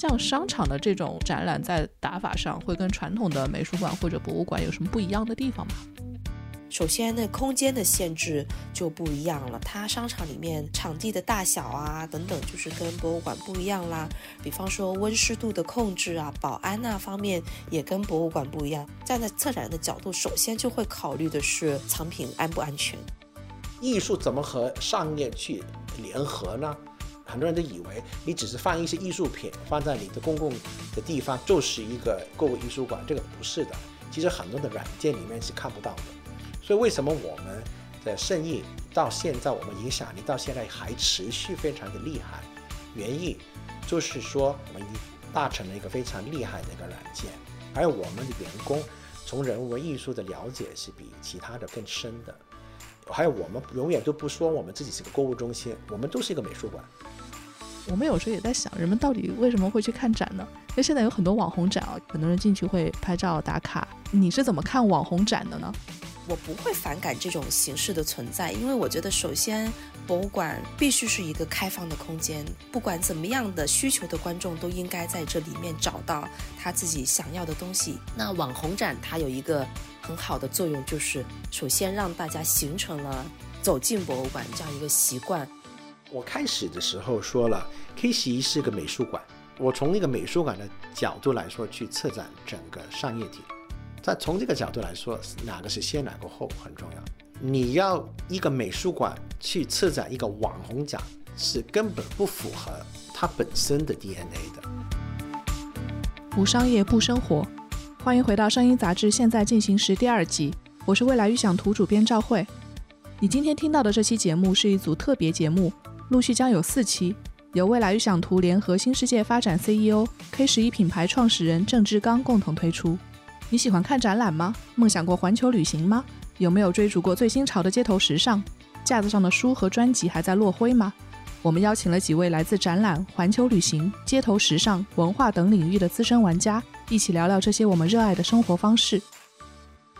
像商场的这种展览，在打法上会跟传统的美术馆或者博物馆有什么不一样的地方吗？首先，那空间的限制就不一样了。它商场里面场地的大小啊等等，就是跟博物馆不一样啦。比方说温湿度的控制啊、保安那方面也跟博物馆不一样。站在策展人的角度，首先就会考虑的是藏品安不安全。艺术怎么和商业去联合呢？很多人都以为你只是放一些艺术品放在你的公共的地方就是一个购物艺术馆，这个不是的。其实很多的软件里面是看不到的。所以为什么我们的生意到现在，我们影响力到现在还持续非常的厉害？原因就是说，我们已达成了一个非常厉害的一个软件，而我们的员工从人文艺术的了解是比其他的更深的。还有，我们永远都不说我们自己是个购物中心，我们都是一个美术馆。我们有时候也在想，人们到底为什么会去看展呢？因为现在有很多网红展啊，很多人进去会拍照打卡。你是怎么看网红展的呢？我不会反感这种形式的存在，因为我觉得，首先，博物馆必须是一个开放的空间，不管怎么样的需求的观众都应该在这里面找到他自己想要的东西。那网红展它有一个很好的作用，就是首先让大家形成了走进博物馆这样一个习惯。我开始的时候说了，K 十一是个美术馆，我从那个美术馆的角度来说去策展整个商业体。在从这个角度来说，哪个是先哪个后很重要。你要一个美术馆去策展一个网红展，是根本不符合它本身的 DNA 的。无商业不生活，欢迎回到《声音杂志》现在进行时第二集，我是未来预想图主编赵慧。你今天听到的这期节目是一组特别节目，陆续将有四期，由未来预想图联合新世界发展 CEO K 十一品牌创始人郑志刚共同推出。你喜欢看展览吗？梦想过环球旅行吗？有没有追逐过最新潮的街头时尚？架子上的书和专辑还在落灰吗？我们邀请了几位来自展览、环球旅行、街头时尚、文化等领域的资深玩家，一起聊聊这些我们热爱的生活方式。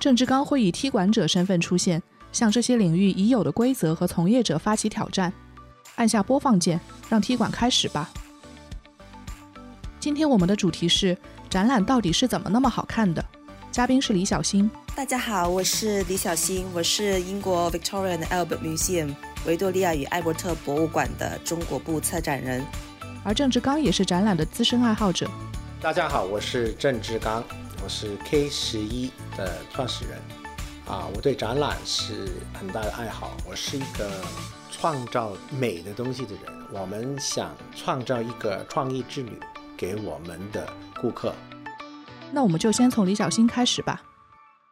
郑志刚会以踢馆者身份出现，向这些领域已有的规则和从业者发起挑战。按下播放键，让踢馆开始吧。今天我们的主题是：展览到底是怎么那么好看的？嘉宾是李小新。大家好，我是李小新，我是英国 Victoria and Albert Museum 维多利亚与艾伯特博物馆的中国部策展人。而郑志刚也是展览的资深爱好者。大家好，我是郑志刚，我是 K 十一的创始人。啊，我对展览是很大的爱好。我是一个创造美的东西的人。我们想创造一个创意之旅给我们的顾客。那我们就先从李小新开始吧。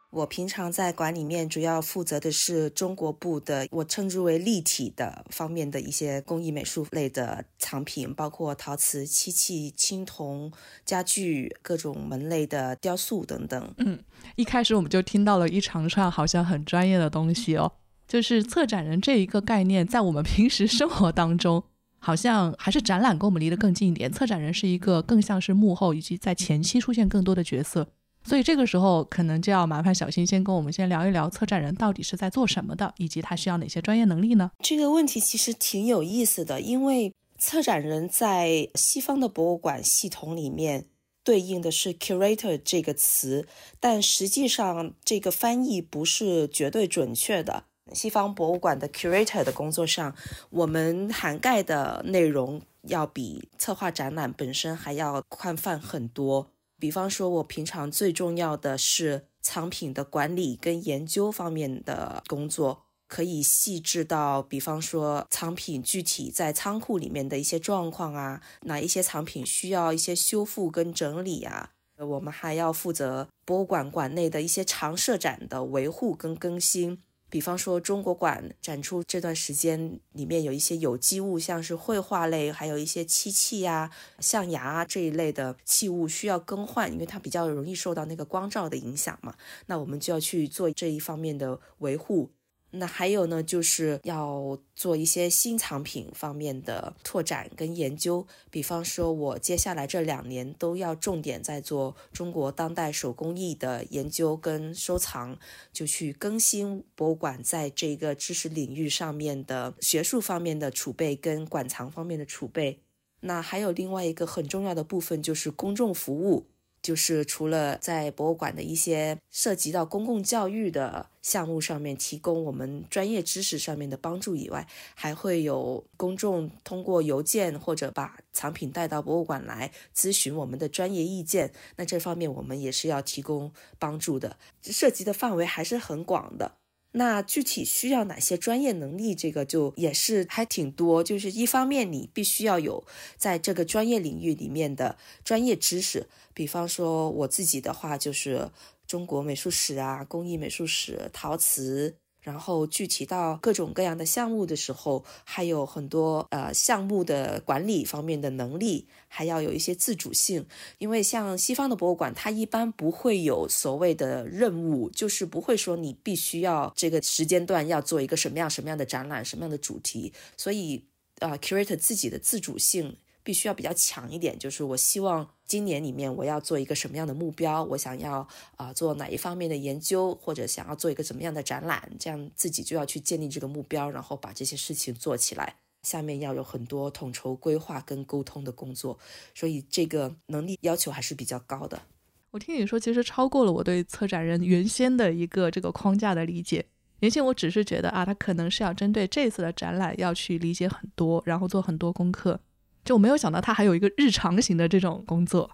我平常在馆里面主要负责的是中国部的，我称之为立体的方面的一些工艺美术类的藏品，包括陶瓷、漆器、青铜、家具、各种门类的雕塑等等。嗯，一开始我们就听到了一长串好像很专业的东西哦，就是策展人这一个概念，在我们平时生活当中。好像还是展览跟我们离得更近一点，策展人是一个更像是幕后以及在前期出现更多的角色，所以这个时候可能就要麻烦小新先跟我们先聊一聊策展人到底是在做什么的，以及他需要哪些专业能力呢？这个问题其实挺有意思的，因为策展人在西方的博物馆系统里面对应的是 curator 这个词，但实际上这个翻译不是绝对准确的。西方博物馆的 curator 的工作上，我们涵盖的内容要比策划展览本身还要宽泛很多。比方说，我平常最重要的是藏品的管理跟研究方面的工作，可以细致到，比方说藏品具体在仓库里面的一些状况啊，哪一些藏品需要一些修复跟整理啊。我们还要负责博物馆馆内的一些常设展的维护跟更新。比方说，中国馆展出这段时间里面有一些有机物，像是绘画类，还有一些漆器呀、象牙啊这一类的器物需要更换，因为它比较容易受到那个光照的影响嘛，那我们就要去做这一方面的维护。那还有呢，就是要做一些新藏品方面的拓展跟研究。比方说，我接下来这两年都要重点在做中国当代手工艺的研究跟收藏，就去更新博物馆在这个知识领域上面的学术方面的储备跟馆藏方面的储备。那还有另外一个很重要的部分就是公众服务。就是除了在博物馆的一些涉及到公共教育的项目上面提供我们专业知识上面的帮助以外，还会有公众通过邮件或者把藏品带到博物馆来咨询我们的专业意见。那这方面我们也是要提供帮助的，涉及的范围还是很广的。那具体需要哪些专业能力？这个就也是还挺多。就是一方面，你必须要有在这个专业领域里面的专业知识。比方说我自己的话，就是中国美术史啊、工艺美术史、陶瓷。然后具体到各种各样的项目的时候，还有很多呃项目的管理方面的能力，还要有一些自主性。因为像西方的博物馆，它一般不会有所谓的任务，就是不会说你必须要这个时间段要做一个什么样什么样的展览，什么样的主题。所以，呃，curator 自己的自主性。必须要比较强一点，就是我希望今年里面我要做一个什么样的目标，我想要啊做哪一方面的研究，或者想要做一个怎么样的展览，这样自己就要去建立这个目标，然后把这些事情做起来。下面要有很多统筹规划跟沟通的工作，所以这个能力要求还是比较高的。我听你说，其实超过了我对策展人原先的一个这个框架的理解。原先我只是觉得啊，他可能是要针对这次的展览要去理解很多，然后做很多功课。就我没有想到，他还有一个日常型的这种工作。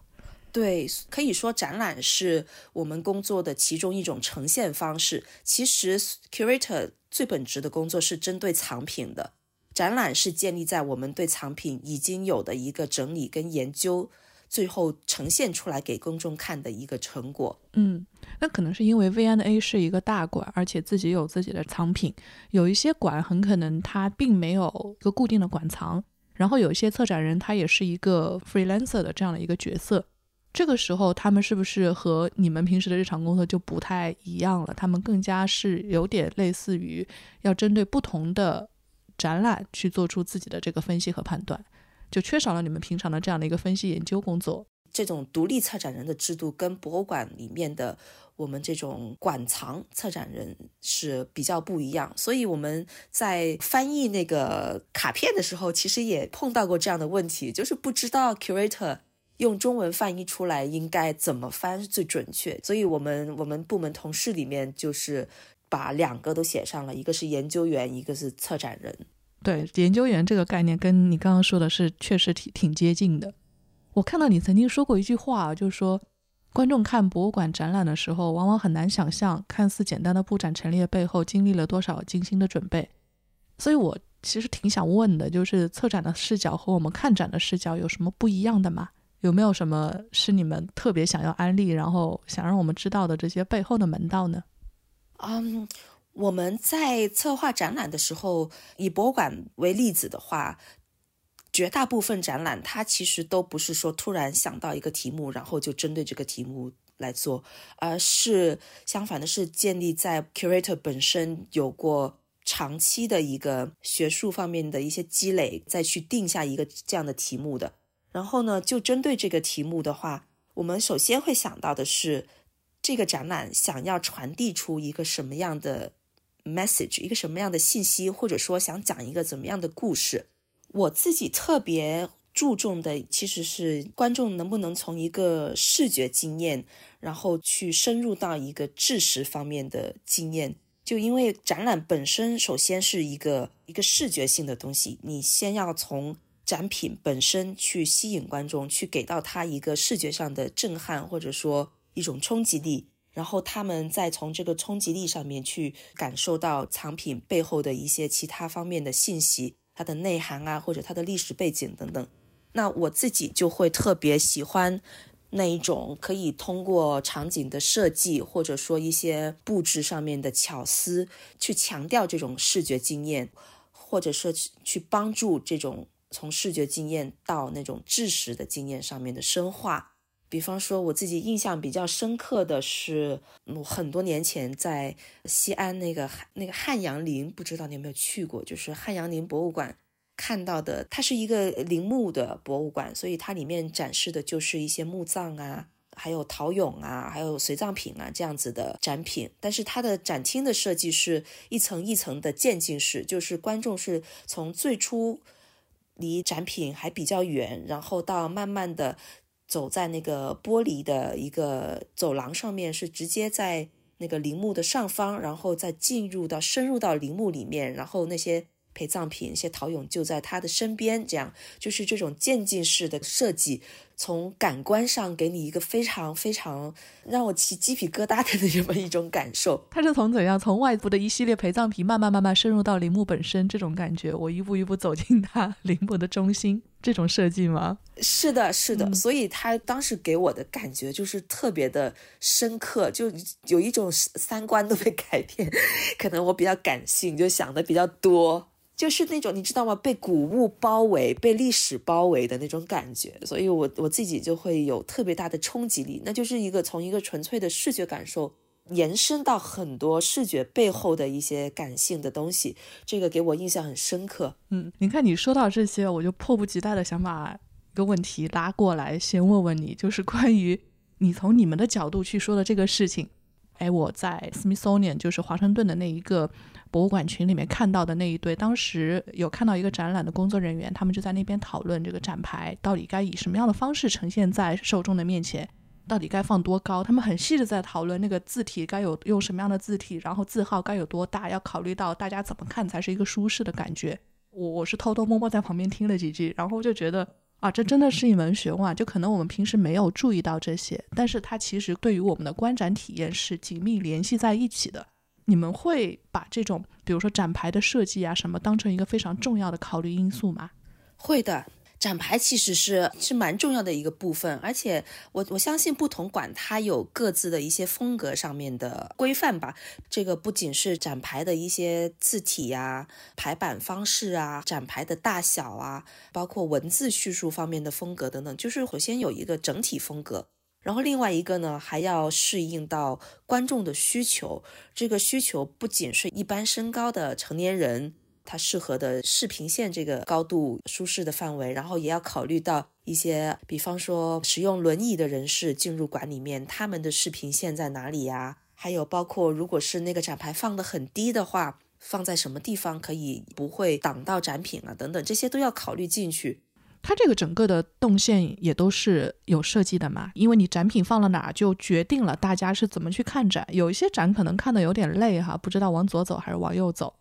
对，可以说展览是我们工作的其中一种呈现方式。其实，curator 最本质的工作是针对藏品的，展览是建立在我们对藏品已经有的一个整理跟研究，最后呈现出来给公众看的一个成果。嗯，那可能是因为 V&A 是一个大馆，而且自己有自己的藏品，有一些馆很可能它并没有一个固定的馆藏。然后有一些策展人，他也是一个 freelancer 的这样的一个角色，这个时候他们是不是和你们平时的日常工作就不太一样了？他们更加是有点类似于要针对不同的展览去做出自己的这个分析和判断，就缺少了你们平常的这样的一个分析研究工作。这种独立策展人的制度跟博物馆里面的。我们这种馆藏策展人是比较不一样，所以我们在翻译那个卡片的时候，其实也碰到过这样的问题，就是不知道 curator 用中文翻译出来应该怎么翻最准确。所以我们我们部门同事里面就是把两个都写上了，一个是研究员，一个是策展人。对，研究员这个概念跟你刚刚说的是确实挺挺接近的。我看到你曾经说过一句话，就是说。观众看博物馆展览的时候，往往很难想象看似简单的布展陈列背后经历了多少精心的准备。所以我其实挺想问的，就是策展的视角和我们看展的视角有什么不一样的吗？有没有什么是你们特别想要安利，然后想让我们知道的这些背后的门道呢？嗯，我们在策划展览的时候，以博物馆为例子的话。绝大部分展览，它其实都不是说突然想到一个题目，然后就针对这个题目来做，而是相反的，是建立在 curator 本身有过长期的一个学术方面的一些积累，再去定下一个这样的题目的。然后呢，就针对这个题目的话，我们首先会想到的是，这个展览想要传递出一个什么样的 message，一个什么样的信息，或者说想讲一个怎么样的故事。我自己特别注重的其实是观众能不能从一个视觉经验，然后去深入到一个知识方面的经验。就因为展览本身首先是一个一个视觉性的东西，你先要从展品本身去吸引观众，去给到他一个视觉上的震撼，或者说一种冲击力，然后他们再从这个冲击力上面去感受到藏品背后的一些其他方面的信息。它的内涵啊，或者它的历史背景等等，那我自己就会特别喜欢那一种可以通过场景的设计，或者说一些布置上面的巧思，去强调这种视觉经验，或者说去去帮助这种从视觉经验到那种知识的经验上面的深化。比方说，我自己印象比较深刻的是，我很多年前在西安那个那个汉阳陵，不知道你有没有去过？就是汉阳陵博物馆看到的，它是一个陵墓的博物馆，所以它里面展示的就是一些墓葬啊，还有陶俑啊，还有随葬品啊这样子的展品。但是它的展厅的设计是一层一层的渐进式，就是观众是从最初。离展品还比较远，然后到慢慢的走在那个玻璃的一个走廊上面，是直接在那个陵墓的上方，然后再进入到深入到陵墓里面，然后那些。陪葬品，一些陶俑就在他的身边，这样就是这种渐进式的设计，从感官上给你一个非常非常让我起鸡皮疙瘩的 这么一种感受。它是从怎样从外部的一系列陪葬品慢慢慢慢深入到陵墓本身这种感觉，我一步一步走进它 陵墓的中心，这种设计吗？是的，是的。所以他当时给我的感觉就是特别的深刻，就有一种三观都被改变。可能我比较感性，就想的比较多。就是那种你知道吗？被古物包围、被历史包围的那种感觉，所以我我自己就会有特别大的冲击力。那就是一个从一个纯粹的视觉感受延伸到很多视觉背后的一些感性的东西，这个给我印象很深刻。嗯，你看你说到这些，我就迫不及待的想把一个问题拉过来，先问问你，就是关于你从你们的角度去说的这个事情。哎，我在 Smithsonian，就是华盛顿的那一个。博物馆群里面看到的那一对，当时有看到一个展览的工作人员，他们就在那边讨论这个展牌到底该以什么样的方式呈现在受众的面前，到底该放多高。他们很细的在讨论那个字体该有用什么样的字体，然后字号该有多大，要考虑到大家怎么看才是一个舒适的感觉。我我是偷偷摸摸在旁边听了几句，然后就觉得啊，这真的是一门学问。就可能我们平时没有注意到这些，但是它其实对于我们的观展体验是紧密联系在一起的。你们会把这种，比如说展牌的设计啊什么，当成一个非常重要的考虑因素吗？会的，展牌其实是是蛮重要的一个部分，而且我我相信不同馆它有各自的一些风格上面的规范吧。这个不仅是展牌的一些字体呀、排版方式啊、展牌的大小啊，包括文字叙述方面的风格等等，就是首先有一个整体风格。然后另外一个呢，还要适应到观众的需求。这个需求不仅是一般身高的成年人，他适合的视频线这个高度舒适的范围，然后也要考虑到一些，比方说使用轮椅的人士进入馆里面，他们的视频线在哪里呀？还有包括如果是那个展牌放的很低的话，放在什么地方可以不会挡到展品啊？等等，这些都要考虑进去。它这个整个的动线也都是有设计的嘛，因为你展品放了哪，就决定了大家是怎么去看展。有一些展可能看的有点累哈，不知道往左走还是往右走。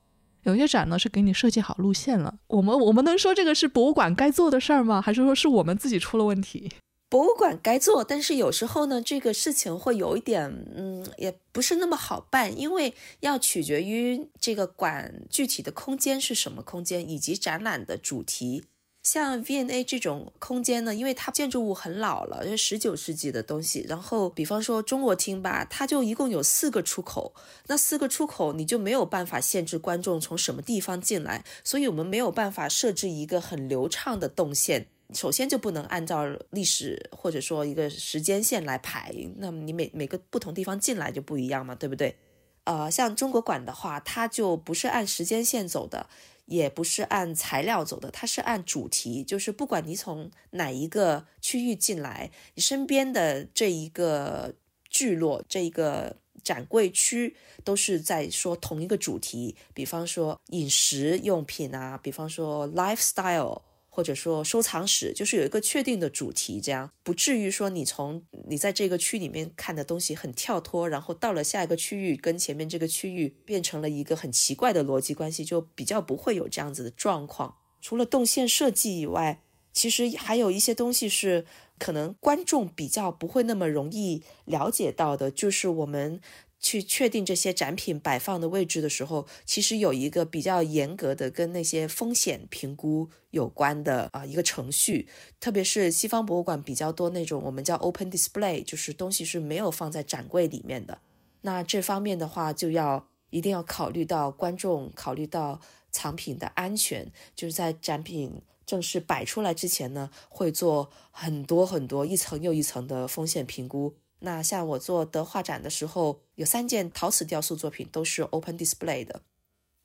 有些展呢是给你设计好路线了。我们我们能说这个是博物馆该做的事儿吗？还是说是我们自己出了问题？博物馆该做，但是有时候呢，这个事情会有一点，嗯，也不是那么好办，因为要取决于这个馆具体的空间是什么空间，以及展览的主题。像 V&A 这种空间呢，因为它建筑物很老了，是十九世纪的东西。然后，比方说中国厅吧，它就一共有四个出口，那四个出口你就没有办法限制观众从什么地方进来，所以我们没有办法设置一个很流畅的动线。首先就不能按照历史或者说一个时间线来排，那么你每每个不同地方进来就不一样嘛，对不对？呃，像中国馆的话，它就不是按时间线走的。也不是按材料走的，它是按主题，就是不管你从哪一个区域进来，你身边的这一个聚落、这一个展柜区，都是在说同一个主题。比方说饮食用品啊，比方说 lifestyle。或者说收藏史就是有一个确定的主题，这样不至于说你从你在这个区里面看的东西很跳脱，然后到了下一个区域跟前面这个区域变成了一个很奇怪的逻辑关系，就比较不会有这样子的状况。除了动线设计以外，其实还有一些东西是可能观众比较不会那么容易了解到的，就是我们。去确定这些展品摆放的位置的时候，其实有一个比较严格的跟那些风险评估有关的啊一个程序，特别是西方博物馆比较多那种我们叫 open display，就是东西是没有放在展柜里面的。那这方面的话，就要一定要考虑到观众，考虑到藏品的安全，就是在展品正式摆出来之前呢，会做很多很多一层又一层的风险评估。那像我做德画展的时候，有三件陶瓷雕塑作品都是 open display 的。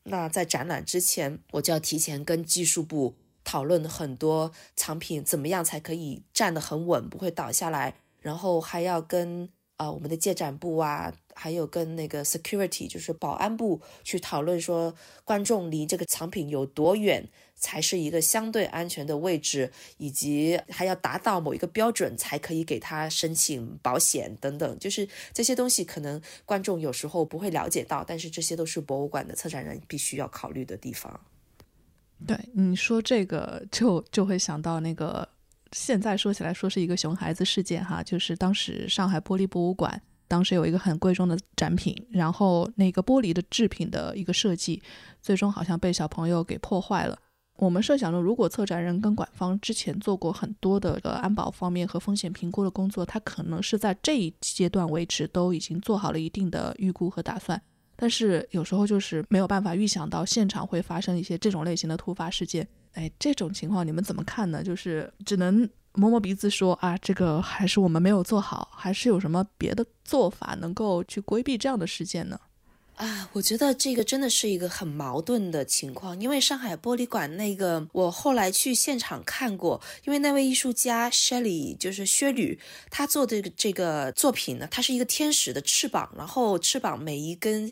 那在展览之前，我就要提前跟技术部讨论很多藏品怎么样才可以站得很稳，不会倒下来。然后还要跟啊我们的借展部啊，还有跟那个 security，就是保安部去讨论说，观众离这个藏品有多远才是一个相对安全的位置，以及还要达到某一个标准才可以给他申请保险等等。就是这些东西可能观众有时候不会了解到，但是这些都是博物馆的策展人必须要考虑的地方。对你说这个，就就会想到那个。现在说起来，说是一个熊孩子事件哈，就是当时上海玻璃博物馆当时有一个很贵重的展品，然后那个玻璃的制品的一个设计，最终好像被小朋友给破坏了。我们设想着，如果策展人跟馆方之前做过很多的安保方面和风险评估的工作，他可能是在这一阶段为止都已经做好了一定的预估和打算。但是有时候就是没有办法预想到现场会发生一些这种类型的突发事件。哎，这种情况你们怎么看呢？就是只能摸摸鼻子说啊，这个还是我们没有做好，还是有什么别的做法能够去规避这样的事件呢？啊，我觉得这个真的是一个很矛盾的情况，因为上海玻璃馆那个，我后来去现场看过，因为那位艺术家 Shelly 就是薛吕，他做的这个作品呢，它是一个天使的翅膀，然后翅膀每一根。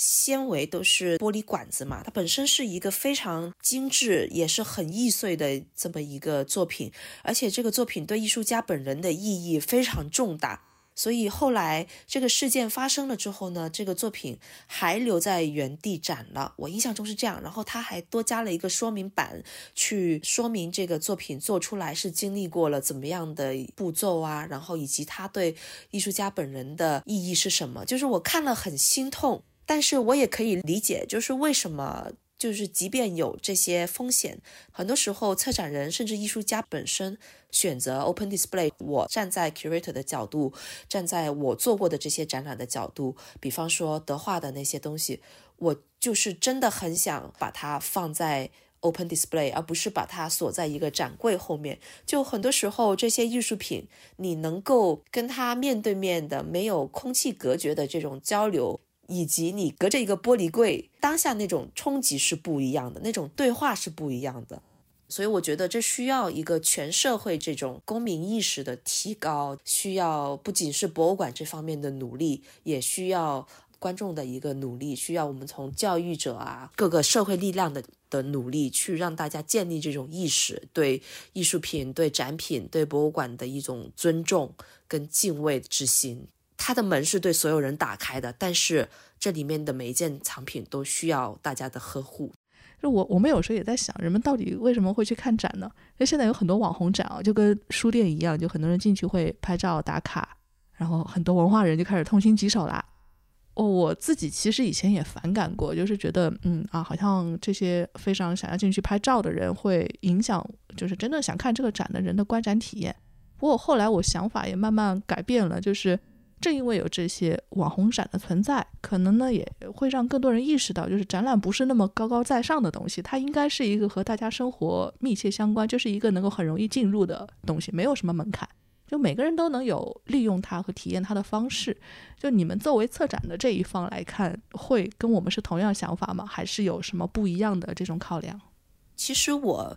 纤维都是玻璃管子嘛，它本身是一个非常精致，也是很易碎的这么一个作品，而且这个作品对艺术家本人的意义非常重大，所以后来这个事件发生了之后呢，这个作品还留在原地展了，我印象中是这样，然后他还多加了一个说明版，去说明这个作品做出来是经历过了怎么样的步骤啊，然后以及他对艺术家本人的意义是什么，就是我看了很心痛。但是我也可以理解，就是为什么，就是即便有这些风险，很多时候策展人甚至艺术家本身选择 open display。我站在 curator 的角度，站在我做过的这些展览的角度，比方说德化的那些东西，我就是真的很想把它放在 open display，而不是把它锁在一个展柜后面。就很多时候，这些艺术品，你能够跟它面对面的，没有空气隔绝的这种交流。以及你隔着一个玻璃柜，当下那种冲击是不一样的，那种对话是不一样的，所以我觉得这需要一个全社会这种公民意识的提高，需要不仅是博物馆这方面的努力，也需要观众的一个努力，需要我们从教育者啊各个社会力量的的努力，去让大家建立这种意识，对艺术品、对展品、对博物馆的一种尊重跟敬畏之心。它的门是对所有人打开的，但是这里面的每一件藏品都需要大家的呵护。就我我们有时候也在想，人们到底为什么会去看展呢？因为现在有很多网红展啊，就跟书店一样，就很多人进去会拍照打卡，然后很多文化人就开始痛心疾首啦。哦，我自己其实以前也反感过，就是觉得嗯啊，好像这些非常想要进去拍照的人会影响，就是真正想看这个展的人的观展体验。不过后来我想法也慢慢改变了，就是。正因为有这些网红展的存在，可能呢也会让更多人意识到，就是展览不是那么高高在上的东西，它应该是一个和大家生活密切相关，就是一个能够很容易进入的东西，没有什么门槛，就每个人都能有利用它和体验它的方式。就你们作为策展的这一方来看，会跟我们是同样想法吗？还是有什么不一样的这种考量？其实我。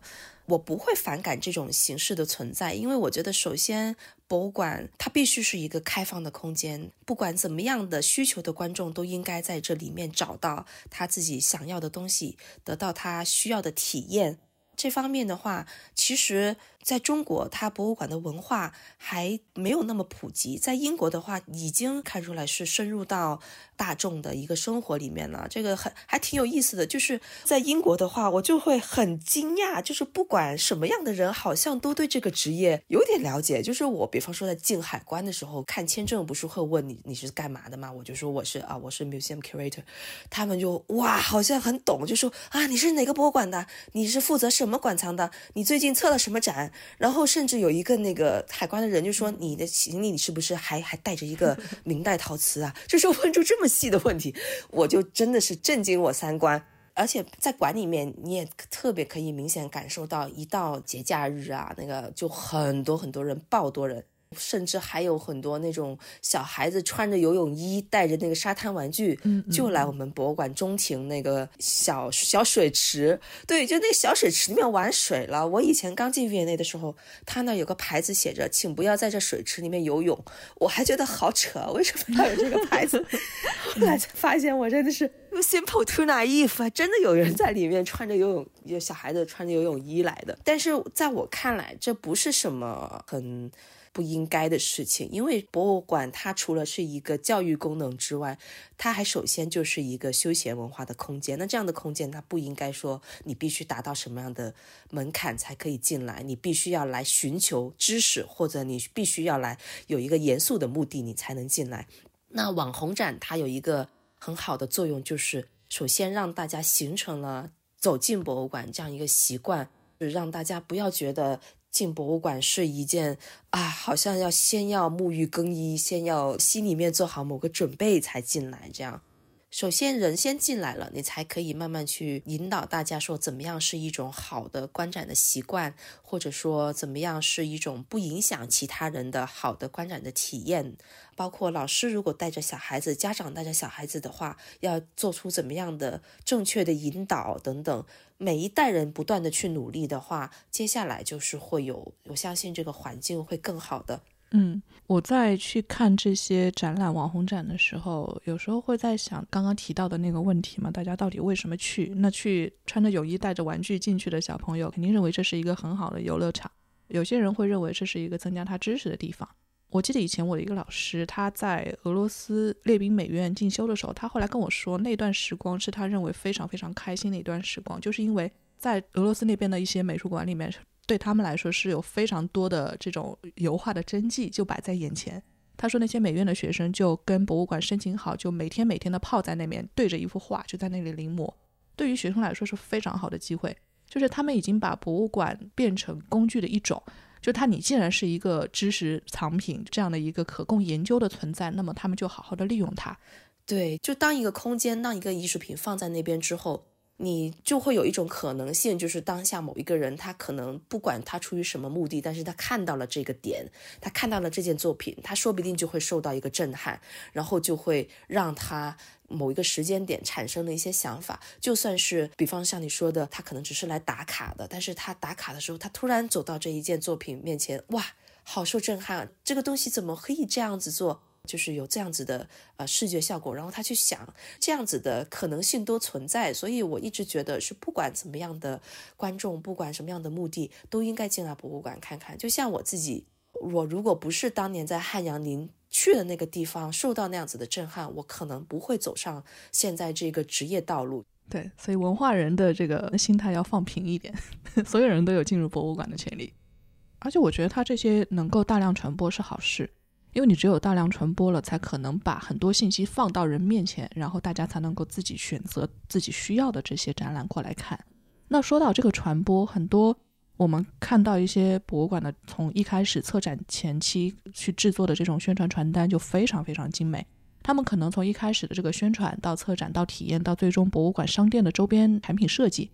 我不会反感这种形式的存在，因为我觉得，首先，博物馆它必须是一个开放的空间，不管怎么样的需求的观众都应该在这里面找到他自己想要的东西，得到他需要的体验。这方面的话，其实。在中国，它博物馆的文化还没有那么普及。在英国的话，已经看出来是深入到大众的一个生活里面了。这个很还挺有意思的。就是在英国的话，我就会很惊讶，就是不管什么样的人，好像都对这个职业有点了解。就是我，比方说在进海关的时候看签证，不是会问你你是干嘛的吗？我就说我是啊，我是 museum curator。他们就哇，好像很懂，就说啊，你是哪个博物馆的？你是负责什么馆藏的？你最近策了什么展？然后甚至有一个那个海关的人就说：“你的行李你是不是还还带着一个明代陶瓷啊？” 就是问出这么细的问题，我就真的是震惊我三观。而且在馆里面，你也特别可以明显感受到，一到节假日啊，那个就很多很多人，爆多人。甚至还有很多那种小孩子穿着游泳衣，带着那个沙滩玩具，嗯，就来我们博物馆中庭那个小小水池。对，就那个小水池里面玩水了。我以前刚进 V&A 的时候，他那有个牌子写着“请不要在这水池里面游泳”，我还觉得好扯，为什么要有这个牌子？后来才发现，我真的是 simple too naive，真的有人在里面穿着游泳，有小孩子穿着游泳衣来的。但是在我看来，这不是什么很。不应该的事情，因为博物馆它除了是一个教育功能之外，它还首先就是一个休闲文化的空间。那这样的空间，它不应该说你必须达到什么样的门槛才可以进来，你必须要来寻求知识，或者你必须要来有一个严肃的目的，你才能进来。那网红展它有一个很好的作用，就是首先让大家形成了走进博物馆这样一个习惯，是让大家不要觉得。进博物馆是一件啊，好像要先要沐浴更衣，先要心里面做好某个准备才进来。这样，首先人先进来了，你才可以慢慢去引导大家说怎么样是一种好的观展的习惯，或者说怎么样是一种不影响其他人的好的观展的体验。包括老师如果带着小孩子，家长带着小孩子的话，要做出怎么样的正确的引导等等。每一代人不断的去努力的话，接下来就是会有，我相信这个环境会更好的。嗯，我在去看这些展览、网红展的时候，有时候会在想刚刚提到的那个问题嘛，大家到底为什么去？那去穿着泳衣带着玩具进去的小朋友，肯定认为这是一个很好的游乐场。有些人会认为这是一个增加他知识的地方。我记得以前我的一个老师，他在俄罗斯列宾美院进修的时候，他后来跟我说，那段时光是他认为非常非常开心的一段时光，就是因为在俄罗斯那边的一些美术馆里面，对他们来说是有非常多的这种油画的真迹就摆在眼前。他说那些美院的学生就跟博物馆申请好，就每天每天的泡在那边，对着一幅画就在那里临摹。对于学生来说是非常好的机会，就是他们已经把博物馆变成工具的一种。就它，你既然是一个知识藏品这样的一个可供研究的存在，那么他们就好好的利用它。对，就当一个空间，当一个艺术品放在那边之后。你就会有一种可能性，就是当下某一个人，他可能不管他出于什么目的，但是他看到了这个点，他看到了这件作品，他说不定就会受到一个震撼，然后就会让他某一个时间点产生了一些想法。就算是比方像你说的，他可能只是来打卡的，但是他打卡的时候，他突然走到这一件作品面前，哇，好受震撼，这个东西怎么可以这样子做？就是有这样子的呃视觉效果，然后他去想这样子的可能性都存在，所以我一直觉得是不管怎么样的观众，不管什么样的目的，都应该进来博物馆看看。就像我自己，我如果不是当年在汉阳您去的那个地方受到那样子的震撼，我可能不会走上现在这个职业道路。对，所以文化人的这个心态要放平一点，所有人都有进入博物馆的权利，而且我觉得他这些能够大量传播是好事。因为你只有大量传播了，才可能把很多信息放到人面前，然后大家才能够自己选择自己需要的这些展览过来看。那说到这个传播，很多我们看到一些博物馆的从一开始策展前期去制作的这种宣传传单就非常非常精美。他们可能从一开始的这个宣传到策展到体验到最终博物馆商店的周边产品设计，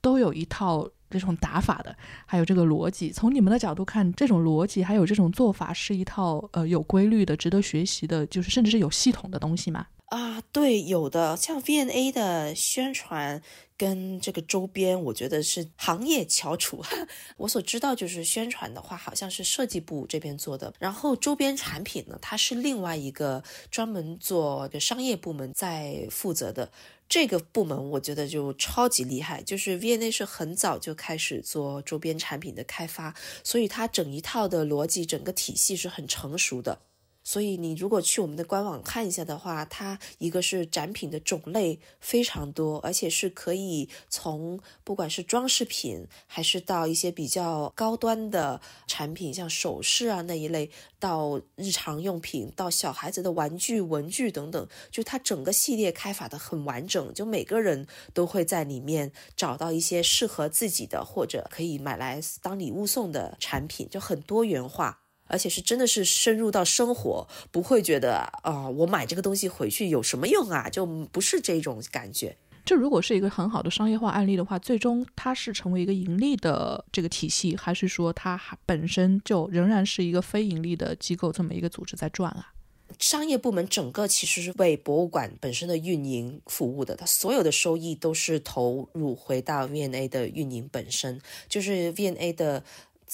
都有一套。这种打法的，还有这个逻辑，从你们的角度看，这种逻辑还有这种做法是一套呃有规律的、值得学习的，就是甚至是有系统的东西吗？啊，对，有的，像 VNA 的宣传跟这个周边，我觉得是行业翘楚。我所知道就是宣传的话，好像是设计部这边做的，然后周边产品呢，它是另外一个专门做商业部门在负责的。这个部门我觉得就超级厉害，就是 V N A 是很早就开始做周边产品的开发，所以它整一套的逻辑、整个体系是很成熟的。所以你如果去我们的官网看一下的话，它一个是展品的种类非常多，而且是可以从不管是装饰品，还是到一些比较高端的产品，像首饰啊那一类，到日常用品，到小孩子的玩具、文具等等，就它整个系列开发的很完整，就每个人都会在里面找到一些适合自己的或者可以买来当礼物送的产品，就很多元化。而且是真的是深入到生活，不会觉得啊，我买这个东西回去有什么用啊？就不是这种感觉。这如果是一个很好的商业化案例的话，最终它是成为一个盈利的这个体系，还是说它本身就仍然是一个非盈利的机构这么一个组织在转啊？商业部门整个其实是为博物馆本身的运营服务的，它所有的收益都是投入回到 V&A 的运营本身，就是 V&A 的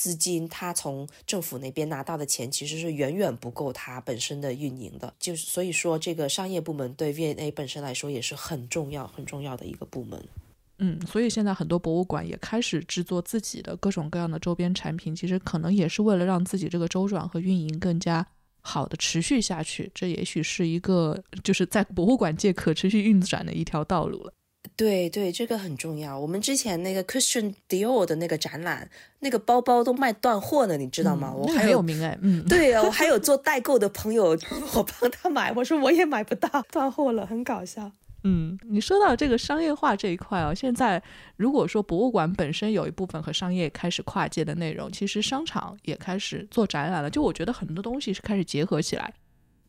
资金，他从政府那边拿到的钱其实是远远不够他本身的运营的，就是所以说这个商业部门对 V&A 本身来说也是很重要、很重要的一个部门。嗯，所以现在很多博物馆也开始制作自己的各种各样的周边产品，其实可能也是为了让自己这个周转和运营更加。好的，持续下去，这也许是一个就是在博物馆界可持续运转的一条道路了。对对，这个很重要。我们之前那个 Christian Dior 的那个展览，那个包包都卖断货了，你知道吗？我很有名哎，嗯，对啊，我还有做代购的朋友，我帮他买，我说我也买不到，断货了，很搞笑。嗯，你说到这个商业化这一块啊，现在如果说博物馆本身有一部分和商业开始跨界的内容，其实商场也开始做展览了。就我觉得很多东西是开始结合起来。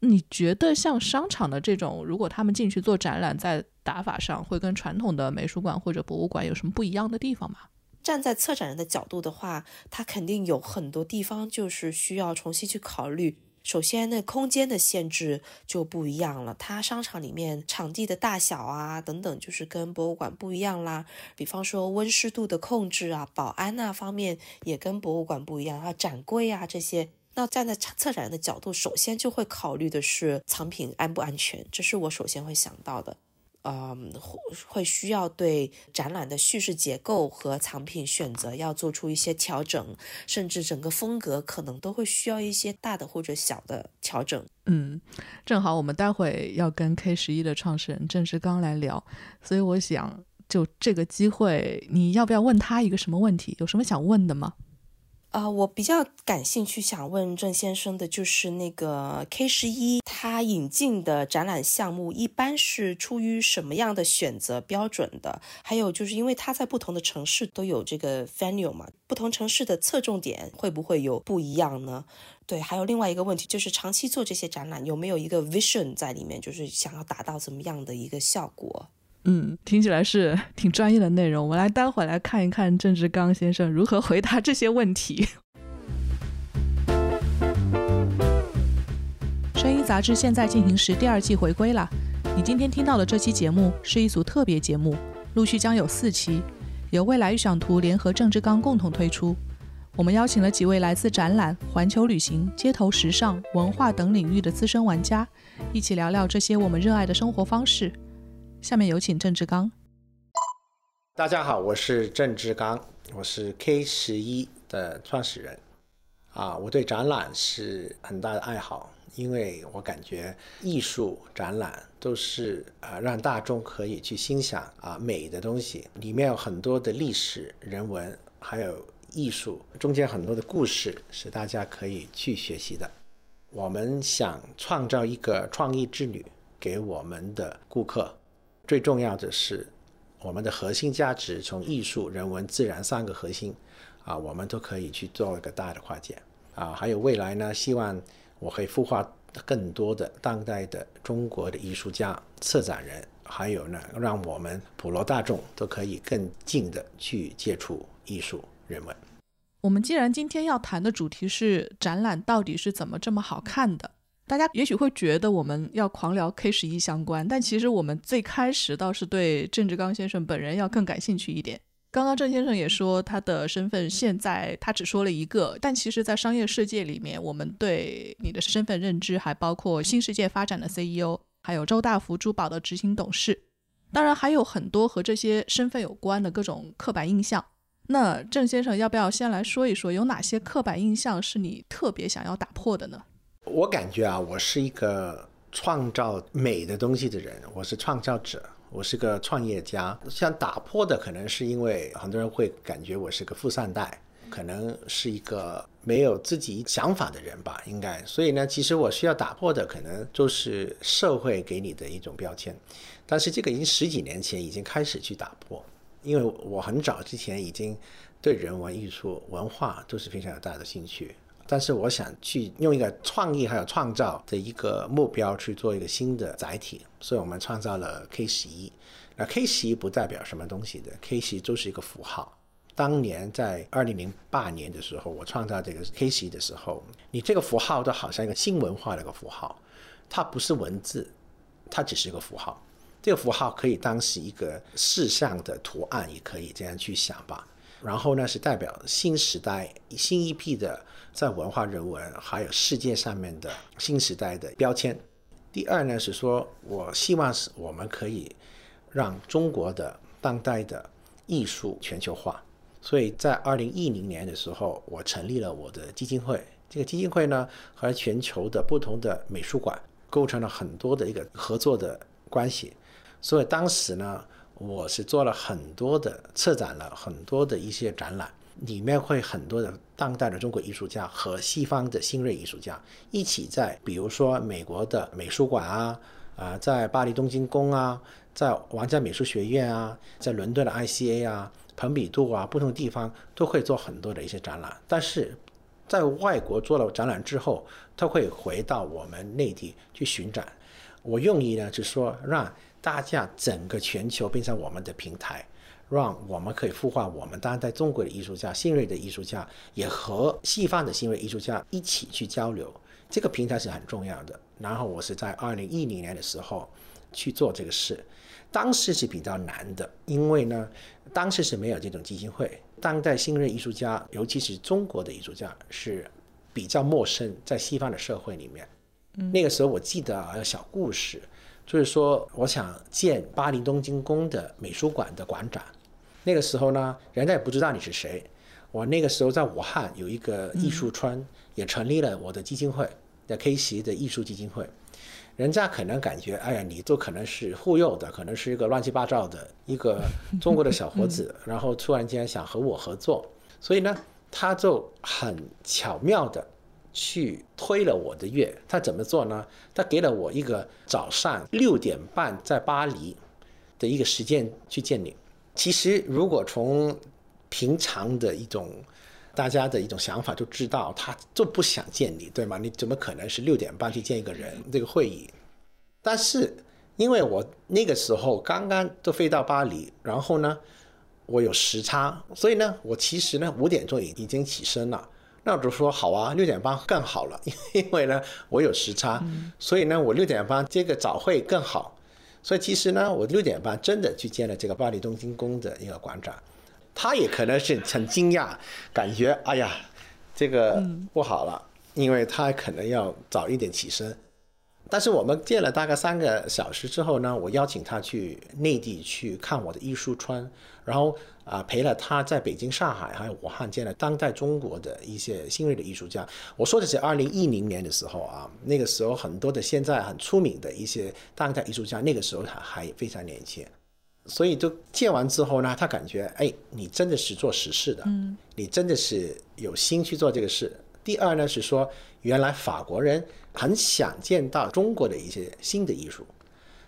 你觉得像商场的这种，如果他们进去做展览，在打法上会跟传统的美术馆或者博物馆有什么不一样的地方吗？站在策展人的角度的话，他肯定有很多地方就是需要重新去考虑。首先，那空间的限制就不一样了。它商场里面场地的大小啊，等等，就是跟博物馆不一样啦。比方说温湿度的控制啊，保安那方面也跟博物馆不一样啊，展柜啊这些。那站在策展人的角度，首先就会考虑的是藏品安不安全，这是我首先会想到的。嗯，会需要对展览的叙事结构和藏品选择要做出一些调整，甚至整个风格可能都会需要一些大的或者小的调整。嗯，正好我们待会要跟 K 十一的创始人郑志刚来聊，所以我想就这个机会，你要不要问他一个什么问题？有什么想问的吗？啊，我比较感兴趣，想问郑先生的就是那个 K 十一，他引进的展览项目一般是出于什么样的选择标准的？还有就是因为他在不同的城市都有这个 venue 嘛，不同城市的侧重点会不会有不一样呢？对，还有另外一个问题就是长期做这些展览有没有一个 vision 在里面，就是想要达到怎么样的一个效果？嗯，听起来是挺专业的内容。我们来待会儿来看一看郑志刚先生如何回答这些问题。声音杂志现在进行时第二季回归了。你今天听到的这期节目是一组特别节目，陆续将有四期，由未来预想图联合郑志刚共同推出。我们邀请了几位来自展览、环球旅行、街头时尚、文化等领域的资深玩家，一起聊聊这些我们热爱的生活方式。下面有请郑志刚。大家好，我是郑志刚，我是 K 十一的创始人。啊，我对展览是很大的爱好，因为我感觉艺术展览都是啊让大众可以去欣赏啊美的东西，里面有很多的历史、人文，还有艺术，中间很多的故事是大家可以去学习的。我们想创造一个创意之旅给我们的顾客。最重要的是，我们的核心价值从艺术、人文、自然三个核心，啊，我们都可以去做一个大的跨界，啊，还有未来呢，希望我可以孵化更多的当代的中国的艺术家、策展人，还有呢，让我们普罗大众都可以更近的去接触艺术、人文。我们既然今天要谈的主题是展览到底是怎么这么好看的？大家也许会觉得我们要狂聊 K 十一相关，但其实我们最开始倒是对郑志刚先生本人要更感兴趣一点。刚刚郑先生也说他的身份现在他只说了一个，但其实，在商业世界里面，我们对你的身份认知还包括新世界发展的 CEO，还有周大福珠宝的执行董事，当然还有很多和这些身份有关的各种刻板印象。那郑先生要不要先来说一说，有哪些刻板印象是你特别想要打破的呢？我感觉啊，我是一个创造美的东西的人，我是创造者，我是个创业家。想打破的，可能是因为很多人会感觉我是个富三代，可能是一个没有自己想法的人吧，应该。所以呢，其实我需要打破的，可能就是社会给你的一种标签。但是这个已经十几年前已经开始去打破，因为我很早之前已经对人文艺术、文化都是非常有大的兴趣。但是我想去用一个创意还有创造的一个目标去做一个新的载体，所以我们创造了 K 十一。那 K 十一不代表什么东西的，K 十一就是一个符号。当年在二零零八年的时候，我创造这个 K 十一的时候，你这个符号都好像一个新文化的一个符号，它不是文字，它只是一个符号。这个符号可以当是一个事项的图案，也可以这样去想吧。然后呢，是代表新时代新一批的在文化人文还有世界上面的新时代的标签。第二呢，是说我希望是我们可以让中国的当代的艺术全球化。所以在二零一零年的时候，我成立了我的基金会。这个基金会呢，和全球的不同的美术馆构成了很多的一个合作的关系。所以当时呢，我是做了很多的策展了很多的一些展览，里面会很多的当代的中国艺术家和西方的新锐艺术家一起在，比如说美国的美术馆啊，啊，在巴黎东京宫啊，在皇家美术学院啊，在伦敦的 ICA 啊。蓬比杜啊，不同地方都会做很多的一些展览，但是在外国做了展览之后，他会回到我们内地去巡展。我用意呢，是说让大家整个全球变成我们的平台，让我们可以孵化我们当代中国的艺术家、新锐的艺术家，也和西方的新锐艺术家一起去交流。这个平台是很重要的。然后我是在二零一零年的时候去做这个事。当时是比较难的，因为呢，当时是没有这种基金会。当代新锐艺术家，尤其是中国的艺术家，是比较陌生，在西方的社会里面。那个时候我记得啊，小故事，就是说，我想见巴黎东京宫的美术馆的馆长。那个时候呢，人家也不知道你是谁。我那个时候在武汉有一个艺术村，也成立了我的基金会，叫 K 席的艺术基金会。人家可能感觉，哎呀，你都可能是忽悠的，可能是一个乱七八糟的一个中国的小伙子，然后突然间想和我合作，所以呢，他就很巧妙的去推了我的月。他怎么做呢？他给了我一个早上六点半在巴黎的一个时间去见你。其实如果从平常的一种大家的一种想法就知道，他就不想见你，对吗？你怎么可能是六点半去见一个人这个会议？但是因为我那个时候刚刚都飞到巴黎，然后呢，我有时差，所以呢，我其实呢五点钟已已经起身了。那我就说好啊，六点半更好了，因为呢我有时差，所以呢我六点半接个早会更好。所以其实呢，我六点半真的去见了这个巴黎东京宫的一个馆长。他也可能是很惊讶，感觉哎呀，这个不好了，因为他可能要早一点起身。但是我们见了大概三个小时之后呢，我邀请他去内地去看我的艺术村，然后啊陪了他在北京、上海还有武汉见了当代中国的一些新锐的艺术家。我说的是二零一零年的时候啊，那个时候很多的现在很出名的一些当代艺术家，那个时候他还非常年轻。所以都见完之后呢，他感觉哎，你真的是做实事的，嗯，你真的是有心去做这个事。第二呢是说，原来法国人很想见到中国的一些新的艺术，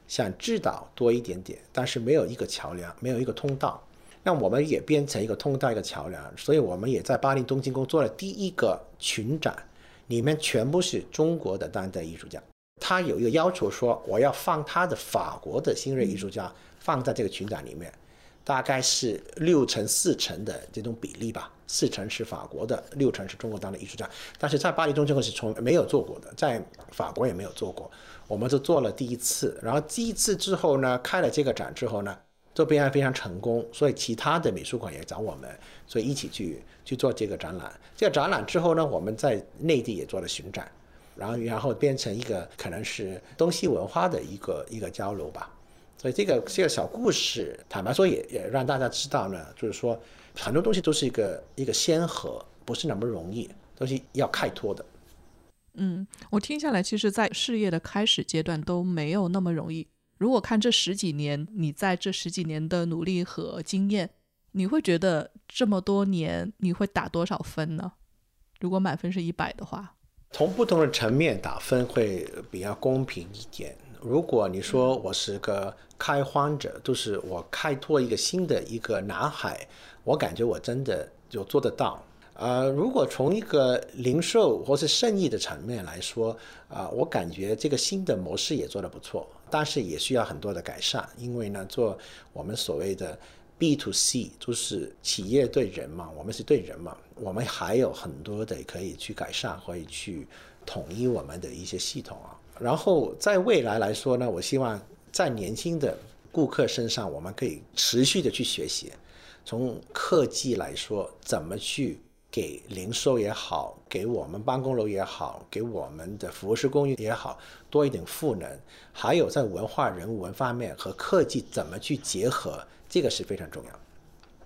想知道多一点点，但是没有一个桥梁，没有一个通道。那我们也变成一个通道，一个桥梁。所以我们也在巴黎东京宫做了第一个群展，里面全部是中国的当代艺术家。他有一个要求说，我要放他的法国的新锐艺术家。放在这个群展里面，大概是六成四成的这种比例吧，四成是法国的，六成是中国当代艺术家。但是在巴黎东京宫是从没有做过的，在法国也没有做过，我们就做了第一次。然后第一次之后呢，开了这个展之后呢，这边非常成功，所以其他的美术馆也找我们，所以一起去去做这个展览。这个展览之后呢，我们在内地也做了巡展，然后然后变成一个可能是东西文化的一个一个交流吧。所以这个这个小故事，坦白说也也让大家知道呢，就是说很多东西都是一个一个先河，不是那么容易，都是要开拓的。嗯，我听下来，其实，在事业的开始阶段都没有那么容易。如果看这十几年，你在这十几年的努力和经验，你会觉得这么多年你会打多少分呢？如果满分是一百的话，从不同的层面打分会比较公平一点。如果你说我是个开荒者，就是我开拓一个新的一个南海，我感觉我真的就做得到。呃，如果从一个零售或是生意的层面来说，啊，我感觉这个新的模式也做得不错。但是也需要很多的改善，因为呢，做我们所谓的 B to C，就是企业对人嘛，我们是对人嘛，我们还有很多的可以去改善，可以去统一我们的一些系统啊。然后在未来来说呢，我希望在年轻的顾客身上，我们可以持续的去学习，从科技来说，怎么去。给零售也好，给我们办公楼也好，给我们的服务式公寓也好，多一点赋能。还有在文化人文方面和科技怎么去结合，这个是非常重要。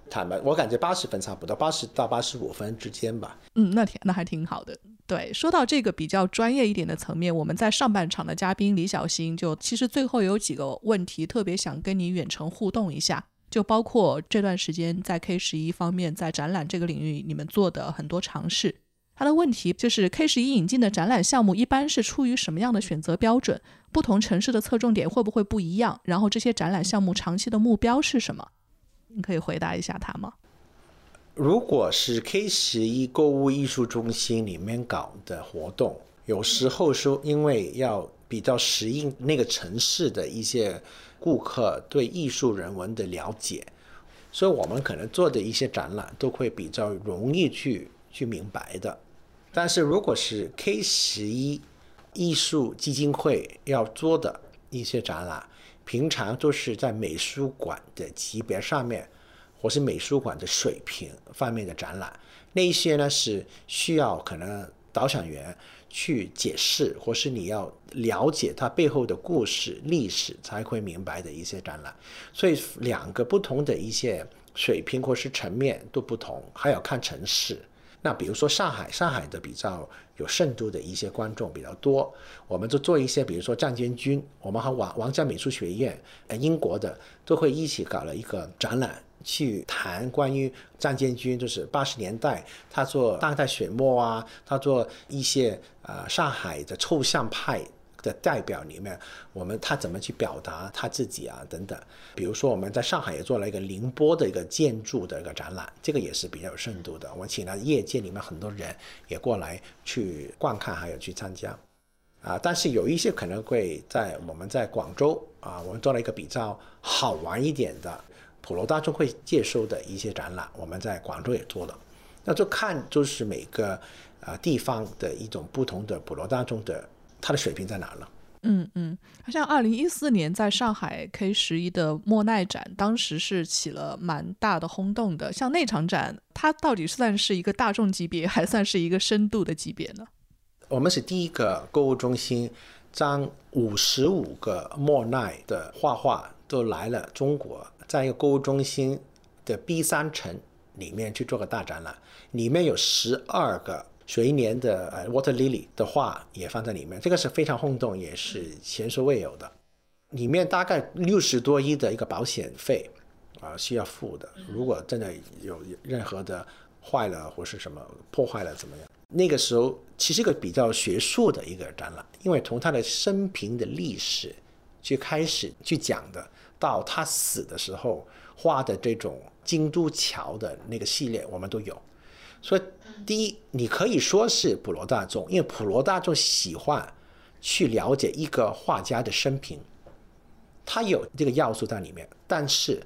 坦白，我感觉八十分差不多，八十到八十五分之间吧。嗯，那挺那还挺好的。对，说到这个比较专业一点的层面，我们在上半场的嘉宾李小新就其实最后有几个问题特别想跟你远程互动一下。就包括这段时间在 K 十一方面，在展览这个领域，你们做的很多尝试。他的问题就是 K 十一引进的展览项目一般是出于什么样的选择标准？不同城市的侧重点会不会不一样？然后这些展览项目长期的目标是什么？你可以回答一下他吗？如果是 K 十一购物艺术中心里面搞的活动，有时候是因为要比较适应那个城市的一些。顾客对艺术人文的了解，所以我们可能做的一些展览都会比较容易去去明白的。但是如果是 K 十一艺术基金会要做的一些展览，平常都是在美术馆的级别上面，或是美术馆的水平方面的展览，那一些呢是需要可能导赏员。去解释，或是你要了解它背后的故事、历史，才会明白的一些展览。所以两个不同的一些水平或是层面都不同，还要看城市。那比如说上海，上海的比较有深度的一些观众比较多，我们就做一些，比如说战间军，我们和王王家美术学院，呃，英国的都会一起搞了一个展览。去谈关于张建军，就是八十年代他做当代水墨啊，他做一些呃上海的抽象派的代表里面，我们他怎么去表达他自己啊等等。比如说我们在上海也做了一个宁波的一个建筑的一个展览，这个也是比较有深度的。我请了业界里面很多人也过来去观看，还有去参加啊。但是有一些可能会在我们在广州啊，我们做了一个比较好玩一点的。普罗大众会接收的一些展览，我们在广州也做了，那就看就是每个啊地方的一种不同的普罗大众的他的水平在哪了。嗯嗯，像二零一四年在上海 K 十一的莫奈展，当时是起了蛮大的轰动的。像那场展，它到底算是一个大众级别，还算是一个深度的级别呢？我们是第一个购物中心，将五十五个莫奈的画画都来了中国。在一个购物中心的 B 三层里面去做个大展览，里面有十二个水年的呃 Water Lily 的画也放在里面，这个是非常轰动，也是前所未有的。里面大概六十多亿的一个保险费啊需要付的，如果真的有任何的坏了或是什么破坏了怎么样？那个时候其实一个比较学术的一个展览，因为从他的生平的历史去开始去讲的。到他死的时候画的这种京都桥的那个系列，我们都有。所以，第一，你可以说是普罗大众，因为普罗大众喜欢去了解一个画家的生平，他有这个要素在里面。但是，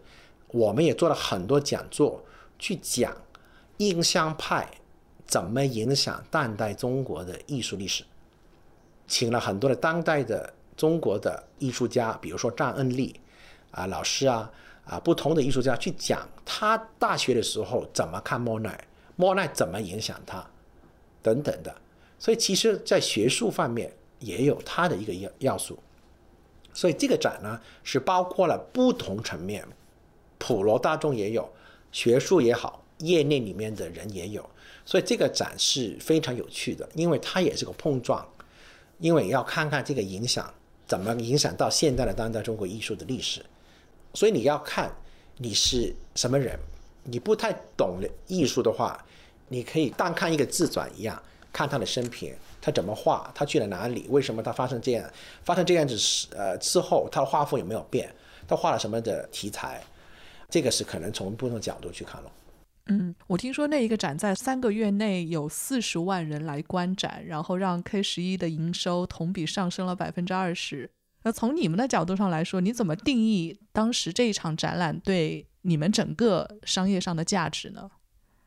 我们也做了很多讲座，去讲印象派怎么影响当代中国的艺术历史，请了很多的当代的中国的艺术家，比如说张恩利。啊，老师啊，啊，不同的艺术家去讲他大学的时候怎么看莫奈，莫奈怎么影响他，等等的。所以其实，在学术方面也有他的一个要要素。所以这个展呢，是包括了不同层面，普罗大众也有，学术也好，业内里面的人也有。所以这个展是非常有趣的，因为它也是个碰撞，因为要看看这个影响怎么影响到现代的当代中国艺术的历史。所以你要看你是什么人，你不太懂艺术的话，你可以当看一个自传一样，看他的生平，他怎么画，他去了哪里，为什么他发生这样，发生这样子呃之后，他的画风有没有变，他画了什么的题材，这个是可能从不同角度去看了。嗯，我听说那一个展在三个月内有四十万人来观展，然后让 K 十一的营收同比上升了百分之二十。那从你们的角度上来说，你怎么定义当时这一场展览对你们整个商业上的价值呢？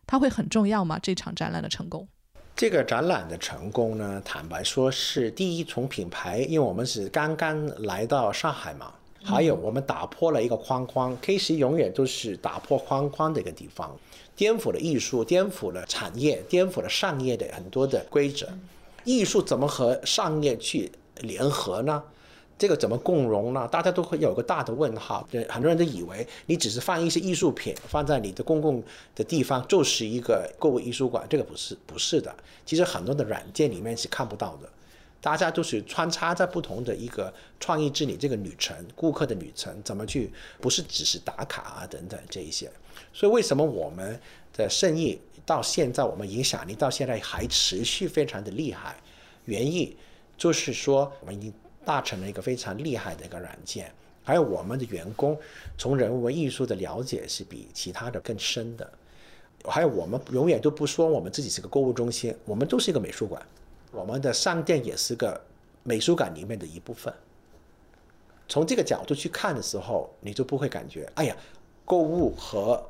它会很重要吗？这场展览的成功？这个展览的成功呢，坦白说是第一，从品牌，因为我们是刚刚来到上海嘛，还有我们打破了一个框框，K 十永远都是打破框框的一个地方，颠覆了艺术，颠覆了产业，颠覆了商业的很多的规则。艺术怎么和商业去联合呢？这个怎么共融呢？大家都会有个大的问号。很多人都以为你只是放一些艺术品放在你的公共的地方就是一个购物艺术馆，这个不是不是的。其实很多的软件里面是看不到的，大家都是穿插在不同的一个创意之旅这个旅程，顾客的旅程怎么去，不是只是打卡啊等等这一些。所以为什么我们的生意到现在，我们影响力到现在还持续非常的厉害？原因就是说我们已经。大成了一个非常厉害的一个软件，还有我们的员工从人文艺术的了解是比其他的更深的，还有我们永远都不说我们自己是个购物中心，我们都是一个美术馆，我们的商店也是个美术馆里面的一部分。从这个角度去看的时候，你就不会感觉，哎呀，购物和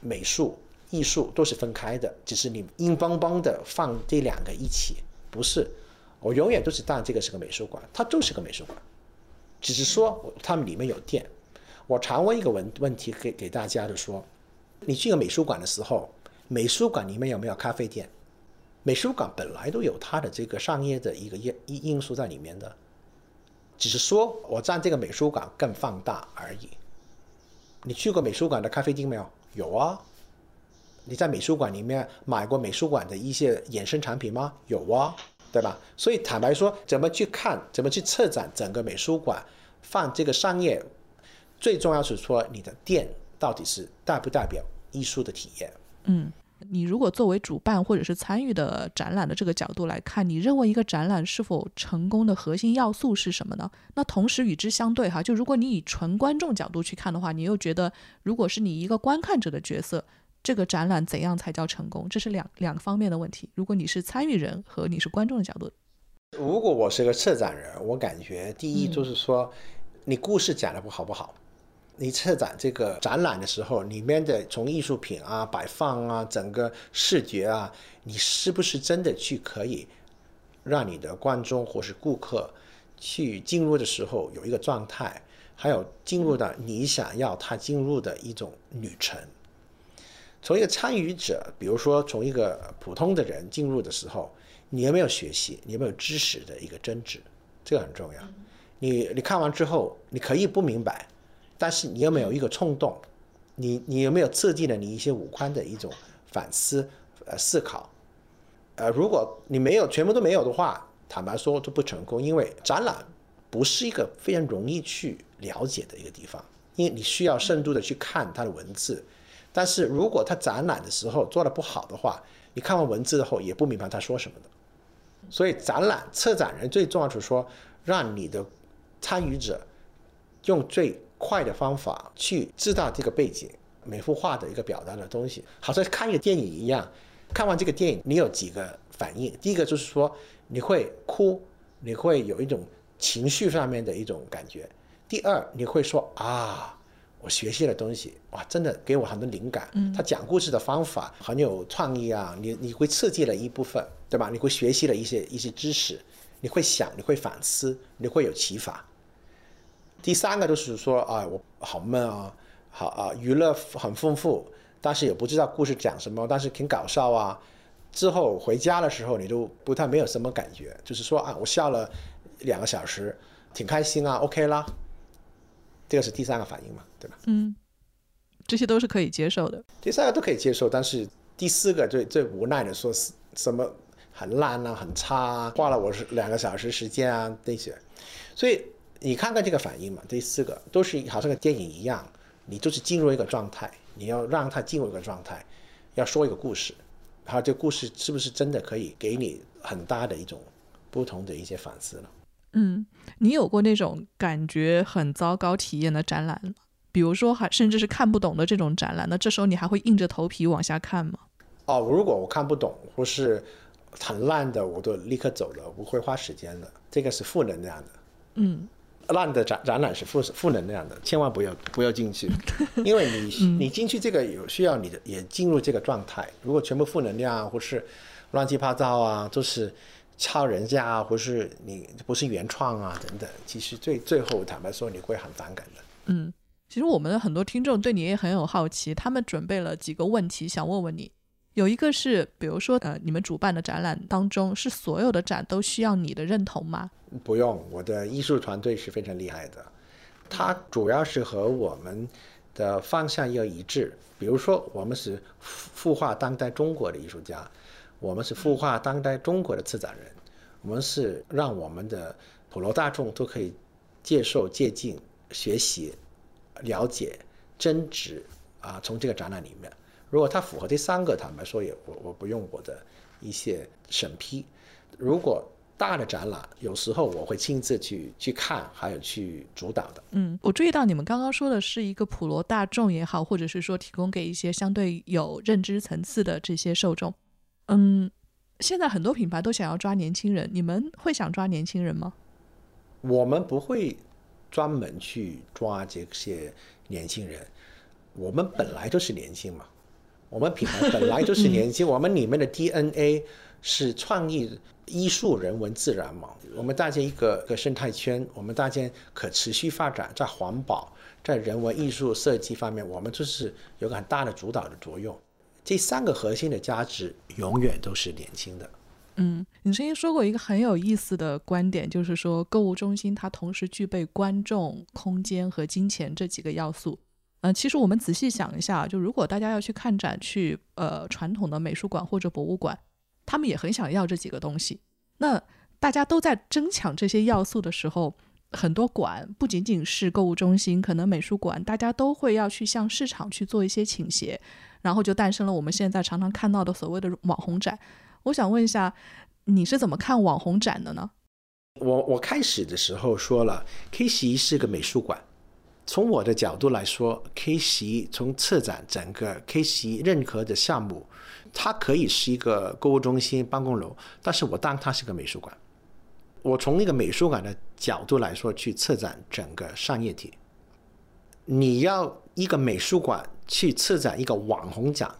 美术艺术都是分开的，只是你硬邦邦的放这两个一起，不是。我永远都是当这个是个美术馆，它就是个美术馆，只是说他们里面有店。我常问一个问问题给给大家的说，你去个美术馆的时候，美术馆里面有没有咖啡店？美术馆本来都有它的这个商业的一个因因因素在里面的，只是说我占这个美术馆更放大而已。你去过美术馆的咖啡厅没有？有啊。你在美术馆里面买过美术馆的一些衍生产品吗？有啊。对吧？所以坦白说，怎么去看，怎么去策展整个美术馆，放这个商业，最重要是说你的店到底是代不代表艺术的体验。嗯，你如果作为主办或者是参与的展览的这个角度来看，你认为一个展览是否成功的核心要素是什么呢？那同时与之相对哈，就如果你以纯观众角度去看的话，你又觉得，如果是你一个观看者的角色。这个展览怎样才叫成功？这是两两个方面的问题。如果你是参与人和你是观众的角度，如果我是个策展人，我感觉第一就是说，你故事讲的不好不好。你策展这个展览的时候，里面的从艺术品啊、摆放啊、整个视觉啊，你是不是真的去可以让你的观众或是顾客去进入的时候有一个状态，还有进入到你想要他进入的一种旅程。从一个参与者，比如说从一个普通的人进入的时候，你有没有学习？你有没有知识的一个增值？这个很重要。你你看完之后，你可以不明白，但是你有没有一个冲动？你你有没有刺激了你一些五官的一种反思呃思考？呃，如果你没有全部都没有的话，坦白说都不成功，因为展览不是一个非常容易去了解的一个地方，因为你需要深度的去看它的文字。但是如果他展览的时候做的不好的话，你看完文字后也不明白他说什么的。所以展览策展人最重要就是说，让你的参与者用最快的方法去知道这个背景、每幅画的一个表达的东西，好像看一个电影一样。看完这个电影，你有几个反应？第一个就是说你会哭，你会有一种情绪上面的一种感觉。第二，你会说啊。我学习的东西哇，真的给我很多灵感。嗯，他讲故事的方法很有创意啊，你你会刺激了一部分，对吧？你会学习了一些一些知识，你会想，你会反思，你会有启发。第三个就是说啊，我好闷啊，好啊，娱乐很丰富，但是也不知道故事讲什么，但是挺搞笑啊。之后回家的时候，你都不太没有什么感觉，就是说啊，我笑了两个小时，挺开心啊，OK 啦。这个是第三个反应嘛，对吧？嗯，这些都是可以接受的。第三个都可以接受，但是第四个最最无奈的说是什么很烂啊、很差啊，花了我是两个小时时间啊这些。所以你看看这个反应嘛，第四个都是好像个电影一样，你就是进入一个状态，你要让他进入一个状态，要说一个故事，然后这故事是不是真的可以给你很大的一种不同的一些反思了？嗯，你有过那种感觉很糟糕体验的展览吗？比如说，还甚至是看不懂的这种展览，那这时候你还会硬着头皮往下看吗？哦，如果我看不懂或是很烂的，我都立刻走了，不会花时间的。这个是负能量的。嗯，烂的展展览是负负能量的，千万不要不要进去，因为你你进去这个有需要你的也进入这个状态。如果全部负能量或是乱七八糟啊，都是抄人家啊，或是你不是原创啊等等，其实最最后坦白说你会很反感的。嗯，其实我们的很多听众对你也很有好奇，他们准备了几个问题想问问你。有一个是，比如说，呃，你们主办的展览当中，是所有的展都需要你的认同吗？不用，我的艺术团队是非常厉害的，它主要是和我们的方向要一致。比如说，我们是孵化当代中国的艺术家，我们是孵化当代中国的策展人，我们是让我们的普罗大众都可以接受、借鉴、学习、了解、增值啊，从这个展览里面。如果它符合这三个，坦白说也我我不用我的一些审批。如果大的展览，有时候我会亲自去去看，还有去主导的。嗯，我注意到你们刚刚说的是一个普罗大众也好，或者是说提供给一些相对有认知层次的这些受众。嗯，现在很多品牌都想要抓年轻人，你们会想抓年轻人吗？我们不会专门去抓这些年轻人，我们本来就是年轻嘛。我们品牌本来就是年轻，我们里面的 DNA 是创意、艺术、人文、自然嘛。我们搭建一个个生态圈，我们搭建可持续发展，在环保、在人文艺术设计方面，我们就是有个很大的主导的作用。这三个核心的价值永远都是年轻的。嗯，你曾经说过一个很有意思的观点，就是说购物中心它同时具备观众、空间和金钱这几个要素。嗯，其实我们仔细想一下，就如果大家要去看展，去呃传统的美术馆或者博物馆，他们也很想要这几个东西。那大家都在争抢这些要素的时候，很多馆不仅仅是购物中心，可能美术馆大家都会要去向市场去做一些倾斜，然后就诞生了我们现在常常看到的所谓的网红展。我想问一下，你是怎么看网红展的呢？我我开始的时候说了，K 十一是个美术馆。从我的角度来说，K 十一从策展整个 K 十一任何的项目，它可以是一个购物中心、办公楼，但是我当它是个美术馆。我从那个美术馆的角度来说去策展整个商业体。你要一个美术馆去策展一个网红奖，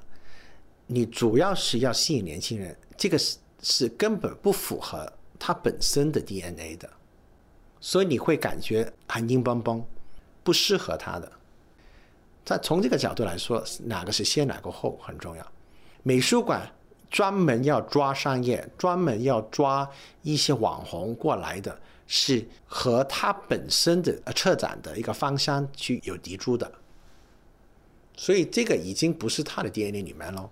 你主要是要吸引年轻人，这个是是根本不符合它本身的 DNA 的，所以你会感觉很硬邦邦。不适合他的。但从这个角度来说，哪个是先，哪个后很重要。美术馆专门要抓商业，专门要抓一些网红过来的，是和他本身的呃策展的一个方向去有抵触的。所以这个已经不是他的 DNA 里面喽。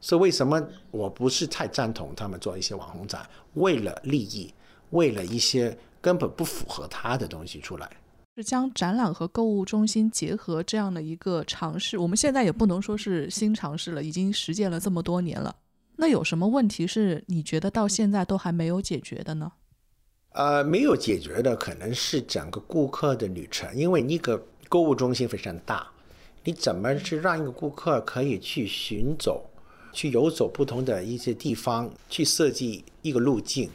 所以为什么我不是太赞同他们做一些网红展，为了利益，为了一些根本不符合他的东西出来。是将展览和购物中心结合这样的一个尝试，我们现在也不能说是新尝试了，已经实践了这么多年了。那有什么问题是你觉得到现在都还没有解决的呢？呃，没有解决的可能是整个顾客的旅程，因为一个购物中心非常大，你怎么去让一个顾客可以去寻走、去游走不同的一些地方，去设计一个路径？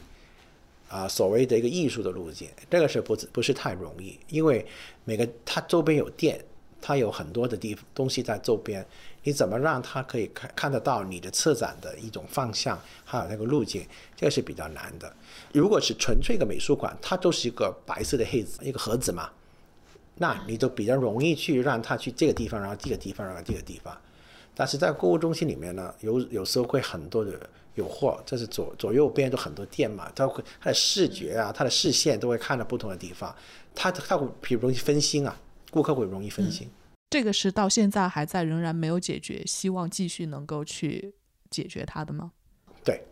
啊，所谓的一个艺术的路径，这个是不不是太容易，因为每个它周边有店，它有很多的地东西在周边，你怎么让他可以看看得到你的策展的一种方向，还有那个路径，这个是比较难的。如果是纯粹一个美术馆，它都是一个白色的黑子一个盒子嘛，那你就比较容易去让他去这个地方，然后这个地方，然后这个地方。但是在购物中心里面呢，有有时候会很多的。有货，这是左左右边都很多店嘛，他会他的视觉啊，他的视线都会看到不同的地方，他他会比如容易分心啊，顾客会容易分心。这个是到现在还在仍然没有解决，希望继续能够去解决它的吗？对，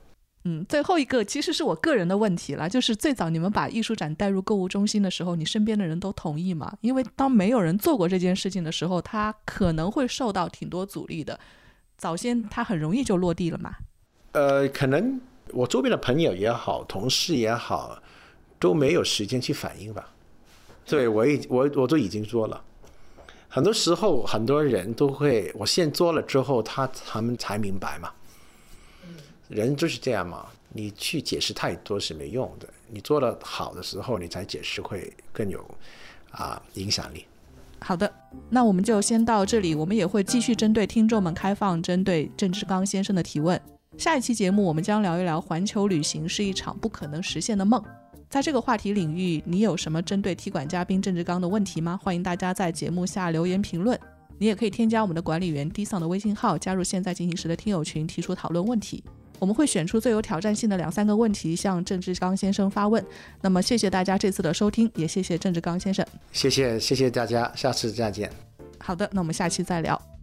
嗯，最后一个其实是我个人的问题了，就是最早你们把艺术展带入购物中心的时候，你身边的人都同意吗？因为当没有人做过这件事情的时候，他可能会受到挺多阻力的。早先他很容易就落地了嘛。呃，可能我周边的朋友也好，同事也好，都没有时间去反应吧。对我已我我都已经说了，很多时候很多人都会，我先做了之后，他他们才明白嘛。人就是这样嘛，你去解释太多是没用的。你做的好的时候，你才解释会更有啊影响力。好的，那我们就先到这里。我们也会继续针对听众们开放针对郑志刚先生的提问。下一期节目我们将聊一聊环球旅行是一场不可能实现的梦。在这个话题领域，你有什么针对踢馆嘉宾郑志刚的问题吗？欢迎大家在节目下留言评论。你也可以添加我们的管理员 D 桑的微信号，加入现在进行时的听友群，提出讨论问题。我们会选出最有挑战性的两三个问题向郑志刚先生发问。那么，谢谢大家这次的收听，也谢谢郑志刚先生。谢谢，谢谢大家，下次再见。好的，那我们下期再聊。